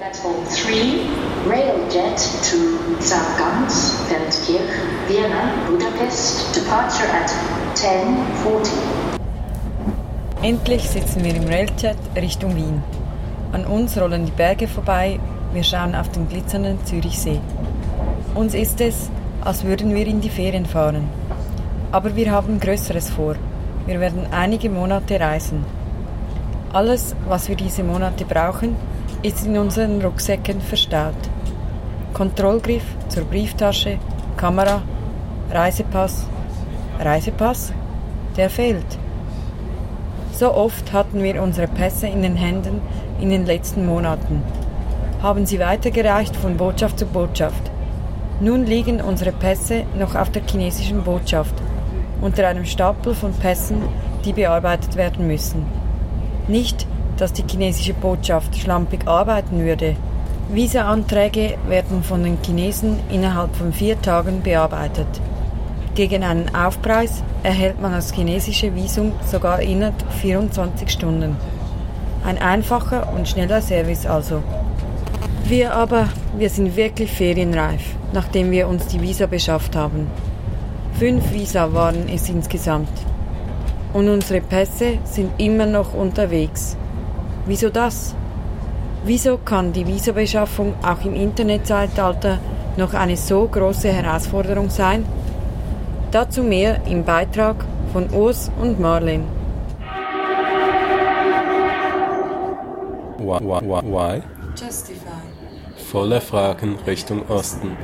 Platform 3, Railjet to Sargans, Feldkirch, Vienna, Budapest, departure at 10.40. Endlich sitzen wir im Railjet Richtung Wien. An uns rollen die Berge vorbei, wir schauen auf den glitzernden Zürichsee. Uns ist es, als würden wir in die Ferien fahren. Aber wir haben Größeres vor. Wir werden einige Monate reisen. Alles, was wir diese Monate brauchen, ist in unseren Rucksäcken verstaut. Kontrollgriff zur Brieftasche, Kamera, Reisepass. Reisepass? Der fehlt. So oft hatten wir unsere Pässe in den Händen in den letzten Monaten, haben sie weitergereicht von Botschaft zu Botschaft. Nun liegen unsere Pässe noch auf der chinesischen Botschaft, unter einem Stapel von Pässen, die bearbeitet werden müssen. Nicht, dass die chinesische Botschaft schlampig arbeiten würde. Visa-Anträge werden von den Chinesen innerhalb von vier Tagen bearbeitet. Gegen einen Aufpreis erhält man das chinesische Visum sogar innerhalb 24 Stunden. Ein einfacher und schneller Service also. Wir aber, wir sind wirklich ferienreif, nachdem wir uns die Visa beschafft haben. Fünf Visa waren es insgesamt. Und unsere Pässe sind immer noch unterwegs. Wieso das? Wieso kann die Visabeschaffung auch im Internetzeitalter noch eine so große Herausforderung sein? Dazu mehr im Beitrag von Urs und Marlin. Why? Justify. Volle Fragen Richtung Osten.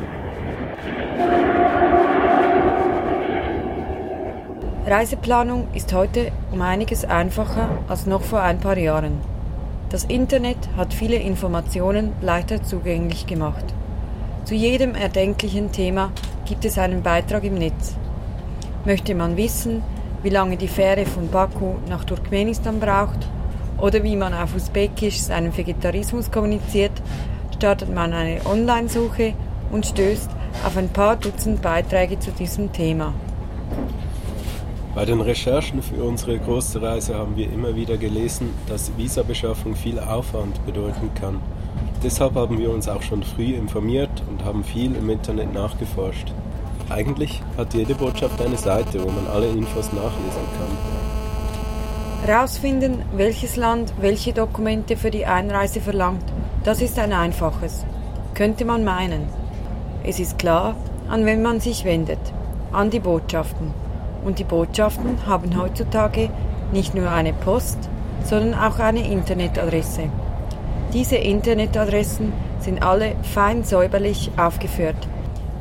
Reiseplanung ist heute um einiges einfacher als noch vor ein paar Jahren. Das Internet hat viele Informationen leichter zugänglich gemacht. Zu jedem erdenklichen Thema gibt es einen Beitrag im Netz. Möchte man wissen, wie lange die Fähre von Baku nach Turkmenistan braucht oder wie man auf Usbekisch seinen Vegetarismus kommuniziert, startet man eine Online-Suche und stößt auf ein paar Dutzend Beiträge zu diesem Thema. Bei den Recherchen für unsere große Reise haben wir immer wieder gelesen, dass Visabeschaffung viel Aufwand bedeuten kann. Deshalb haben wir uns auch schon früh informiert und haben viel im Internet nachgeforscht. Eigentlich hat jede Botschaft eine Seite, wo man alle Infos nachlesen kann. Herausfinden, welches Land welche Dokumente für die Einreise verlangt, das ist ein einfaches. Könnte man meinen. Es ist klar, an wen man sich wendet. An die Botschaften. Und die Botschaften haben heutzutage nicht nur eine Post, sondern auch eine Internetadresse. Diese Internetadressen sind alle fein säuberlich aufgeführt.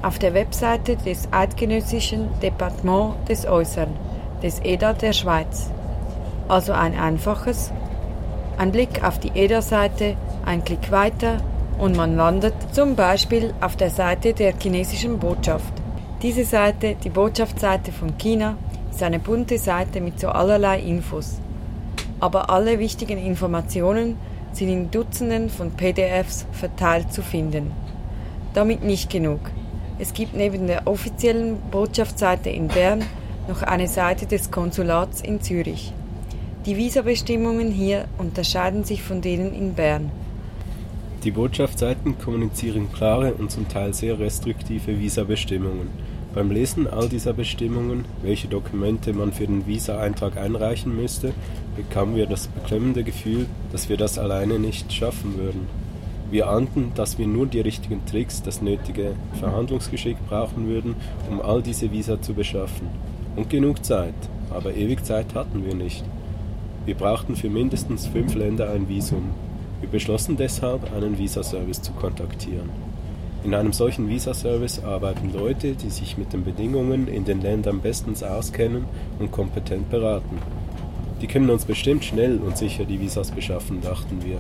Auf der Webseite des Eidgenössischen Departement des Äußeren, des EDA der Schweiz. Also ein einfaches. Ein Blick auf die EDA-Seite, ein Klick weiter und man landet zum Beispiel auf der Seite der chinesischen Botschaft. Diese Seite, die Botschaftsseite von China, ist eine bunte Seite mit so allerlei Infos. Aber alle wichtigen Informationen sind in Dutzenden von PDFs verteilt zu finden. Damit nicht genug. Es gibt neben der offiziellen Botschaftsseite in Bern noch eine Seite des Konsulats in Zürich. Die Visabestimmungen hier unterscheiden sich von denen in Bern. Die Botschaftsseiten kommunizieren klare und zum Teil sehr restriktive Visabestimmungen. Beim Lesen all dieser Bestimmungen, welche Dokumente man für den Visa-Eintrag einreichen müsste, bekamen wir das beklemmende Gefühl, dass wir das alleine nicht schaffen würden. Wir ahnten, dass wir nur die richtigen Tricks, das nötige Verhandlungsgeschick brauchen würden, um all diese Visa zu beschaffen. Und genug Zeit, aber ewig Zeit hatten wir nicht. Wir brauchten für mindestens fünf Länder ein Visum. Wir beschlossen deshalb, einen Visaservice zu kontaktieren. In einem solchen Visa-Service arbeiten Leute, die sich mit den Bedingungen in den Ländern bestens auskennen und kompetent beraten. Die können uns bestimmt schnell und sicher die Visas beschaffen, dachten wir.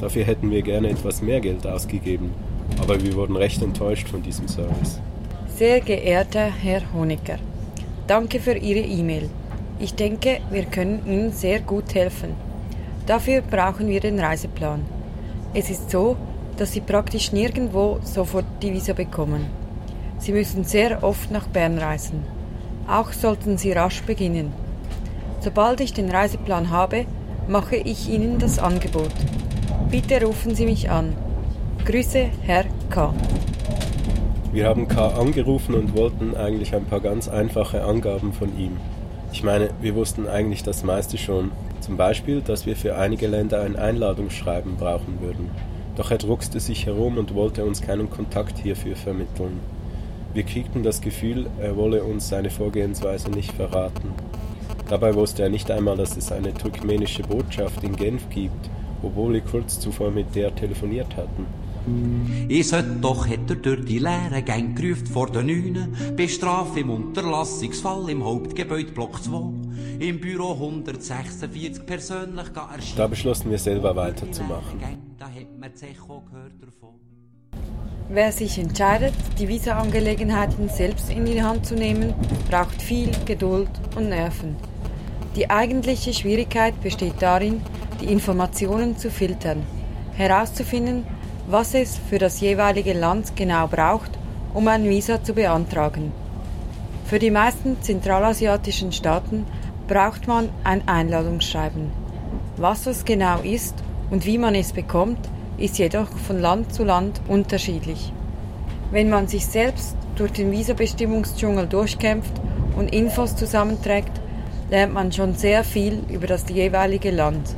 Dafür hätten wir gerne etwas mehr Geld ausgegeben, aber wir wurden recht enttäuscht von diesem Service. Sehr geehrter Herr Honecker, danke für Ihre E-Mail. Ich denke, wir können Ihnen sehr gut helfen. Dafür brauchen wir den Reiseplan. Es ist so, dass sie praktisch nirgendwo sofort die Visa bekommen. Sie müssen sehr oft nach Bern reisen. Auch sollten sie rasch beginnen. Sobald ich den Reiseplan habe, mache ich Ihnen das Angebot. Bitte rufen Sie mich an. Grüße, Herr K. Wir haben K angerufen und wollten eigentlich ein paar ganz einfache Angaben von ihm. Ich meine, wir wussten eigentlich das meiste schon. Zum Beispiel, dass wir für einige Länder ein Einladungsschreiben brauchen würden. Doch er druckste sich herum und wollte uns keinen Kontakt hierfür vermitteln. Wir kriegten das Gefühl, er wolle uns seine Vorgehensweise nicht verraten. Dabei wusste er nicht einmal, dass es eine turkmenische Botschaft in Genf gibt, obwohl wir kurz zuvor mit der telefoniert hatten. Ich sollte doch hätte er durch die leeren Gänge gerufen vor den Neunen, Bestraf im Unterlassungsfall im Hauptgebäude Block 2, im Büro 146 persönlich erschienen. Da beschlossen wir selber weiterzumachen. Wer sich entscheidet, die Visa-Angelegenheiten selbst in die Hand zu nehmen, braucht viel Geduld und Nerven. Die eigentliche Schwierigkeit besteht darin, die Informationen zu filtern, herauszufinden, was es für das jeweilige Land genau braucht, um ein Visa zu beantragen. Für die meisten zentralasiatischen Staaten braucht man ein Einladungsschreiben. Was es genau ist und wie man es bekommt, ist jedoch von Land zu Land unterschiedlich. Wenn man sich selbst durch den Visabestimmungsdschungel durchkämpft und Infos zusammenträgt, lernt man schon sehr viel über das jeweilige Land.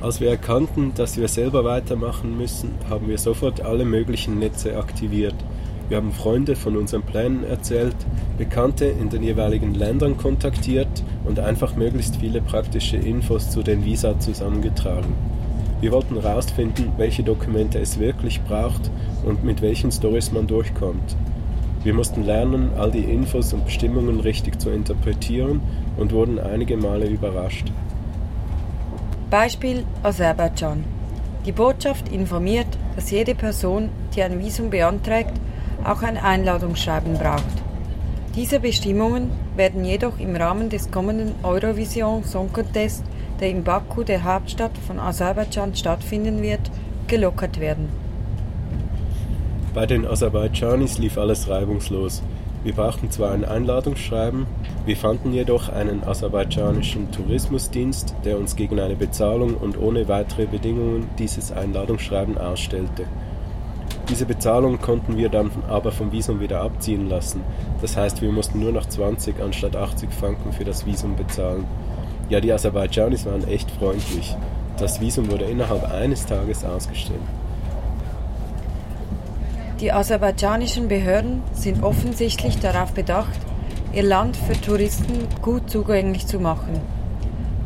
Als wir erkannten, dass wir selber weitermachen müssen, haben wir sofort alle möglichen Netze aktiviert. Wir haben Freunde von unseren Plänen erzählt, Bekannte in den jeweiligen Ländern kontaktiert und einfach möglichst viele praktische Infos zu den Visa zusammengetragen. Wir wollten herausfinden, welche Dokumente es wirklich braucht und mit welchen Stories man durchkommt. Wir mussten lernen, all die Infos und Bestimmungen richtig zu interpretieren und wurden einige Male überrascht. Beispiel Aserbaidschan. Die Botschaft informiert, dass jede Person, die ein Visum beantragt, auch ein Einladungsschreiben braucht. Diese Bestimmungen werden jedoch im Rahmen des kommenden Eurovision Song Contest, der in Baku, der Hauptstadt von Aserbaidschan, stattfinden wird, gelockert werden. Bei den Aserbaidschanis lief alles reibungslos. Wir brauchten zwar ein Einladungsschreiben, wir fanden jedoch einen aserbaidschanischen Tourismusdienst, der uns gegen eine Bezahlung und ohne weitere Bedingungen dieses Einladungsschreiben ausstellte. Diese Bezahlung konnten wir dann aber vom Visum wieder abziehen lassen. Das heißt, wir mussten nur noch 20 anstatt 80 Franken für das Visum bezahlen. Ja, die Aserbaidschanis waren echt freundlich. Das Visum wurde innerhalb eines Tages ausgestellt. Die aserbaidschanischen Behörden sind offensichtlich darauf bedacht, ihr Land für Touristen gut zugänglich zu machen.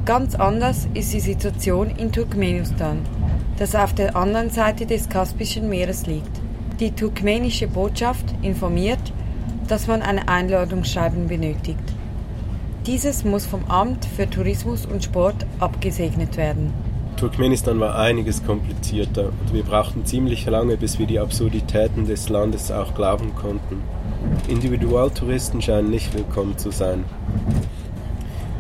Ganz anders ist die Situation in Turkmenistan, das auf der anderen Seite des Kaspischen Meeres liegt. Die turkmenische Botschaft informiert, dass man ein Einladungsschreiben benötigt. Dieses muss vom Amt für Tourismus und Sport abgesegnet werden. Turkmenistan war einiges komplizierter und wir brauchten ziemlich lange, bis wir die Absurditäten des Landes auch glauben konnten. Individualtouristen scheinen nicht willkommen zu sein.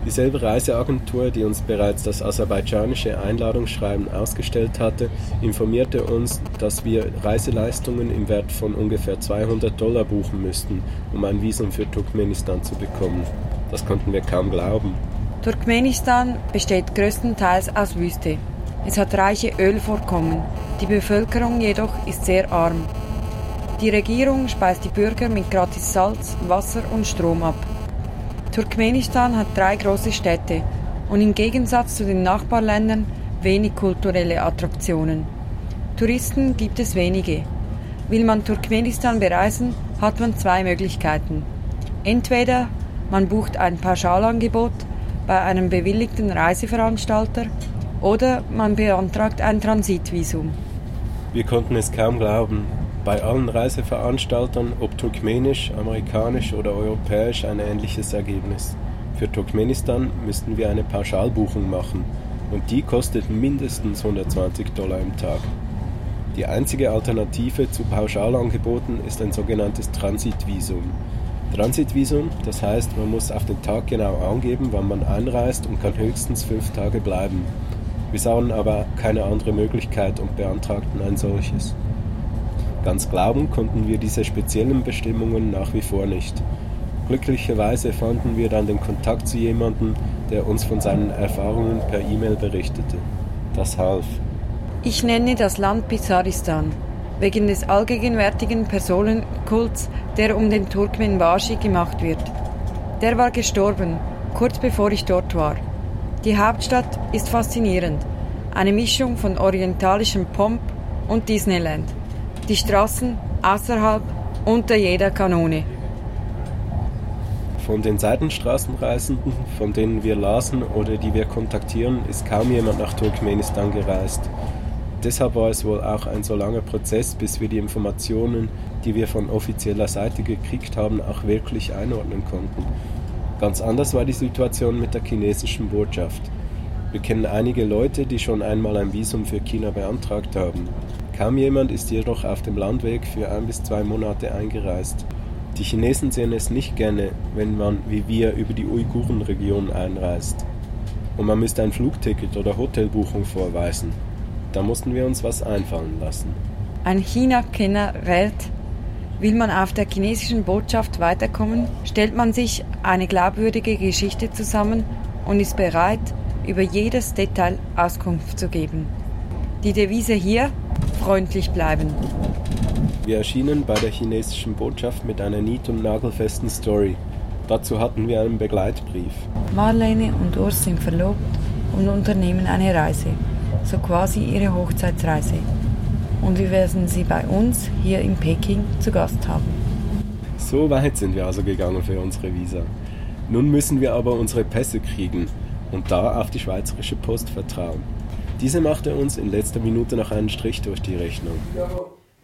Dieselbe Reiseagentur, die uns bereits das aserbaidschanische Einladungsschreiben ausgestellt hatte, informierte uns, dass wir Reiseleistungen im Wert von ungefähr 200 Dollar buchen müssten, um ein Visum für Turkmenistan zu bekommen. Das konnten wir kaum glauben. Turkmenistan besteht größtenteils aus Wüste. Es hat reiche Ölvorkommen, die Bevölkerung jedoch ist sehr arm. Die Regierung speist die Bürger mit gratis Salz, Wasser und Strom ab. Turkmenistan hat drei große Städte und im Gegensatz zu den Nachbarländern wenig kulturelle Attraktionen. Touristen gibt es wenige. Will man Turkmenistan bereisen, hat man zwei Möglichkeiten. Entweder man bucht ein Pauschalangebot, bei einem bewilligten Reiseveranstalter oder man beantragt ein Transitvisum. Wir konnten es kaum glauben. Bei allen Reiseveranstaltern, ob turkmenisch, amerikanisch oder europäisch, ein ähnliches Ergebnis. Für Turkmenistan müssten wir eine Pauschalbuchung machen und die kostet mindestens 120 Dollar im Tag. Die einzige Alternative zu Pauschalangeboten ist ein sogenanntes Transitvisum. Transitvisum, das heißt, man muss auf den Tag genau angeben, wann man einreist und kann höchstens fünf Tage bleiben. Wir sahen aber keine andere Möglichkeit und beantragten ein solches. Ganz glauben konnten wir diese speziellen Bestimmungen nach wie vor nicht. Glücklicherweise fanden wir dann den Kontakt zu jemandem, der uns von seinen Erfahrungen per E-Mail berichtete. Das half. Ich nenne das Land Pizaristan, wegen des allgegenwärtigen Personenkults, der um den Turkmen Bashi gemacht wird. Der war gestorben, kurz bevor ich dort war. Die Hauptstadt ist faszinierend. Eine Mischung von orientalischem Pomp und Disneyland. Die Straßen außerhalb unter jeder Kanone. Von den Seitenstraßenreisenden, von denen wir lasen oder die wir kontaktieren, ist kaum jemand nach Turkmenistan gereist. Deshalb war es wohl auch ein so langer Prozess, bis wir die Informationen, die wir von offizieller Seite gekriegt haben, auch wirklich einordnen konnten. Ganz anders war die Situation mit der chinesischen Botschaft. Wir kennen einige Leute, die schon einmal ein Visum für China beantragt haben. Kaum jemand ist jedoch auf dem Landweg für ein bis zwei Monate eingereist. Die Chinesen sehen es nicht gerne, wenn man wie wir über die Uigurenregion einreist. Und man müsste ein Flugticket oder Hotelbuchung vorweisen. Da mussten wir uns was einfallen lassen. Ein China-Kenner rät, will man auf der chinesischen Botschaft weiterkommen, stellt man sich eine glaubwürdige Geschichte zusammen und ist bereit, über jedes Detail Auskunft zu geben. Die Devise hier, freundlich bleiben. Wir erschienen bei der chinesischen Botschaft mit einer nied- und nagelfesten Story. Dazu hatten wir einen Begleitbrief. Marlene und Urs sind verlobt und unternehmen eine Reise, so quasi ihre Hochzeitsreise. Und wir werden sie bei uns hier in Peking zu Gast haben. So weit sind wir also gegangen für unsere Visa. Nun müssen wir aber unsere Pässe kriegen und da auf die Schweizerische Post vertrauen. Diese machte uns in letzter Minute noch einen Strich durch die Rechnung. Ja,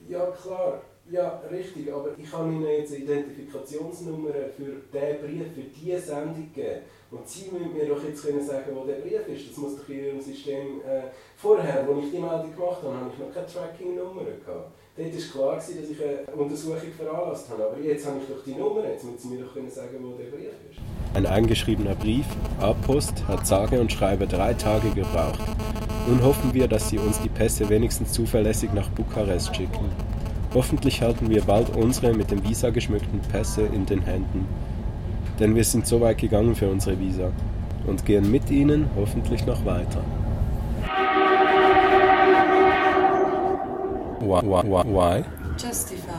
ja klar. Ja, richtig, aber ich kann Ihnen jetzt Identifikationsnummer für diesen Brief, für diese Sendung geben. Und Sie müssen mir doch jetzt können sagen, wo der Brief ist. Das muss doch in Ihrem System... Äh, vorher, als ich die Meldung gemacht habe, habe ich noch keine Tracking-Nummer gehabt. Dort war klar, dass ich eine Untersuchung veranlasst habe. Aber jetzt habe ich doch die Nummer, jetzt müssen Sie mir doch sagen, wo der Brief ist. Ein eingeschriebener Brief, A-Post, hat sage und schreibe drei Tage gebraucht. Nun hoffen wir, dass Sie uns die Pässe wenigstens zuverlässig nach Bukarest schicken. Hoffentlich halten wir bald unsere mit dem Visa geschmückten Pässe in den Händen. Denn wir sind so weit gegangen für unsere Visa und gehen mit ihnen hoffentlich noch weiter. Why? Justify.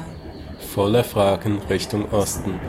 Volle Fragen Richtung Osten.